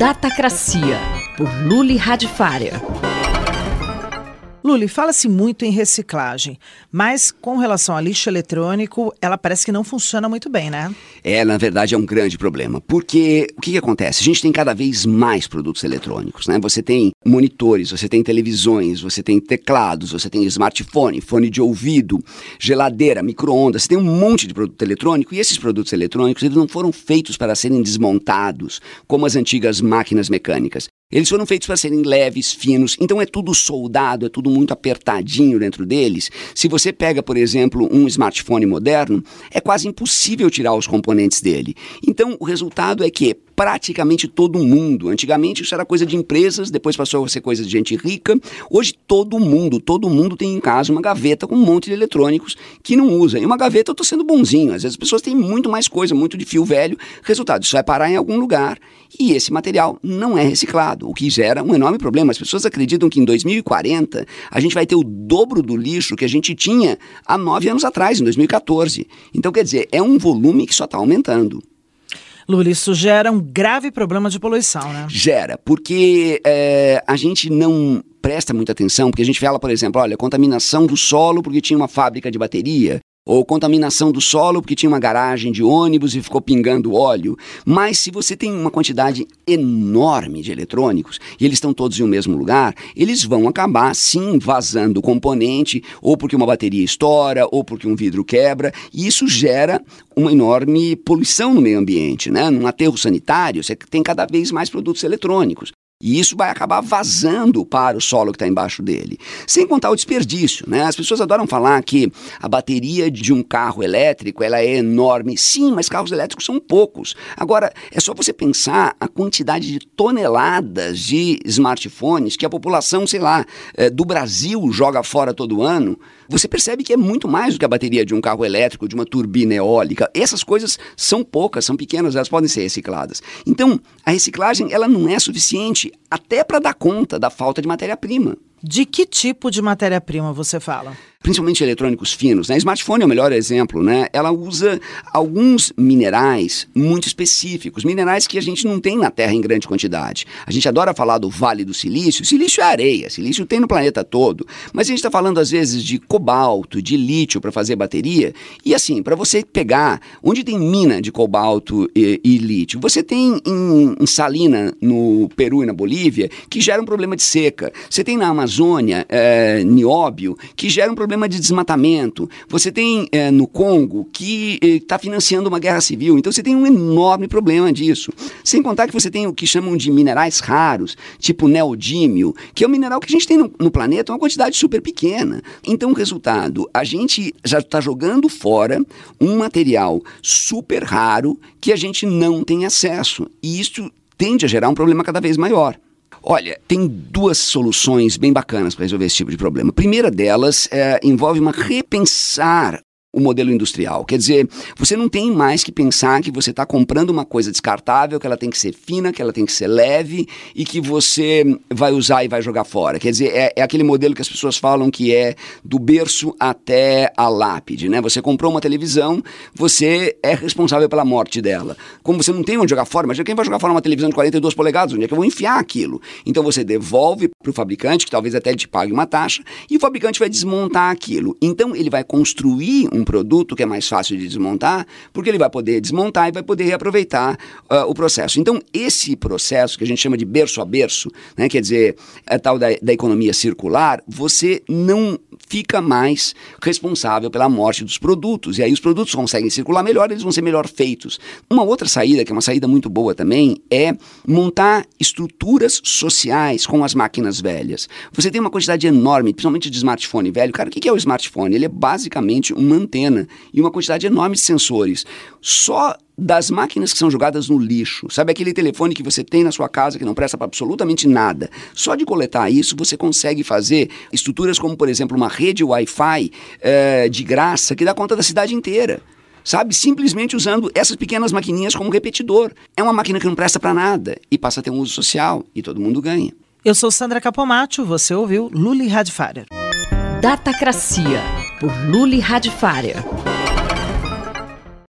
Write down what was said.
Datacracia, por Luli Radifária. Luli, fala-se muito em reciclagem, mas com relação a lixo eletrônico, ela parece que não funciona muito bem, né? É, na verdade, é um grande problema. Porque o que, que acontece? A gente tem cada vez mais produtos eletrônicos, né? Você tem monitores, você tem televisões, você tem teclados, você tem smartphone, fone de ouvido, geladeira, micro-ondas, você tem um monte de produto eletrônico e esses produtos eletrônicos eles não foram feitos para serem desmontados como as antigas máquinas mecânicas. Eles foram feitos para serem leves, finos, então é tudo soldado, é tudo muito apertadinho dentro deles. Se você pega, por exemplo, um smartphone moderno, é quase impossível tirar os componentes dele. Então o resultado é que praticamente todo mundo. Antigamente isso era coisa de empresas, depois passou a ser coisa de gente rica. Hoje todo mundo, todo mundo tem em casa uma gaveta com um monte de eletrônicos que não usa. E uma gaveta eu estou sendo bonzinho. Às vezes as pessoas têm muito mais coisa, muito de fio velho. Resultado, isso vai parar em algum lugar e esse material não é reciclado, o que gera um enorme problema. As pessoas acreditam que em 2040 a gente vai ter o dobro do lixo que a gente tinha há nove anos atrás, em 2014. Então, quer dizer, é um volume que só está aumentando. Lula, isso gera um grave problema de poluição, né? Gera, porque é, a gente não presta muita atenção, porque a gente fala, por exemplo, olha, contaminação do solo porque tinha uma fábrica de bateria, ou contaminação do solo porque tinha uma garagem de ônibus e ficou pingando óleo. Mas se você tem uma quantidade enorme de eletrônicos e eles estão todos em um mesmo lugar, eles vão acabar sim vazando componente, ou porque uma bateria estoura, ou porque um vidro quebra, e isso gera uma enorme poluição no meio ambiente, né? Num aterro sanitário, você tem cada vez mais produtos eletrônicos. E isso vai acabar vazando para o solo que está embaixo dele. Sem contar o desperdício, né? As pessoas adoram falar que a bateria de um carro elétrico ela é enorme. Sim, mas carros elétricos são poucos. Agora, é só você pensar a quantidade de toneladas de smartphones que a população, sei lá, eh, do Brasil joga fora todo ano. Você percebe que é muito mais do que a bateria de um carro elétrico, de uma turbina eólica. Essas coisas são poucas, são pequenas, elas podem ser recicladas. Então, a reciclagem ela não é suficiente até para dar conta da falta de matéria-prima. De que tipo de matéria-prima você fala? Principalmente eletrônicos finos. Né? Smartphone é o melhor exemplo, né? Ela usa alguns minerais muito específicos, minerais que a gente não tem na Terra em grande quantidade. A gente adora falar do Vale do Silício. Silício é areia, silício tem no planeta todo. Mas a gente está falando às vezes de cobalto, de lítio para fazer bateria. E assim, para você pegar onde tem mina de cobalto e, e lítio, você tem em, em, Salina, no Peru e na Bolívia, que gera um problema de seca. Você tem na Amazônia, é, nióbio, que gera um problema problema de desmatamento. Você tem é, no Congo que está eh, financiando uma guerra civil. Então você tem um enorme problema disso. Sem contar que você tem o que chamam de minerais raros, tipo neodímio, que é um mineral que a gente tem no, no planeta uma quantidade super pequena. Então, o resultado, a gente já está jogando fora um material super raro que a gente não tem acesso. E isso tende a gerar um problema cada vez maior. Olha, tem duas soluções bem bacanas para resolver esse tipo de problema. A primeira delas é, envolve uma repensar o modelo industrial. Quer dizer, você não tem mais que pensar que você está comprando uma coisa descartável, que ela tem que ser fina, que ela tem que ser leve e que você vai usar e vai jogar fora. Quer dizer, é, é aquele modelo que as pessoas falam que é do berço até a lápide, né? Você comprou uma televisão, você é responsável pela morte dela. Como você não tem onde jogar fora, mas quem vai jogar fora uma televisão de 42 polegadas? Onde é que eu vou enfiar aquilo? Então você devolve para o fabricante, que talvez até ele te pague uma taxa, e o fabricante vai desmontar aquilo. Então ele vai construir um um produto que é mais fácil de desmontar, porque ele vai poder desmontar e vai poder reaproveitar uh, o processo. Então, esse processo que a gente chama de berço a berço, né, quer dizer, a tal da, da economia circular, você não fica mais responsável pela morte dos produtos. E aí os produtos conseguem circular melhor, eles vão ser melhor feitos. Uma outra saída, que é uma saída muito boa também, é montar estruturas sociais com as máquinas velhas. Você tem uma quantidade enorme, principalmente de smartphone velho. Cara, o que é o smartphone? Ele é basicamente uma antena e uma quantidade enorme de sensores. Só das máquinas que são jogadas no lixo. Sabe aquele telefone que você tem na sua casa que não presta para absolutamente nada? Só de coletar isso você consegue fazer estruturas como, por exemplo, uma rede Wi-Fi é, de graça que dá conta da cidade inteira sabe? Simplesmente usando essas pequenas maquininhas como repetidor. É uma máquina que não presta para nada e passa a ter um uso social e todo mundo ganha. Eu sou Sandra Capomatto, você ouviu Luli Radfarer. Datacracia, por Luli Radfarer.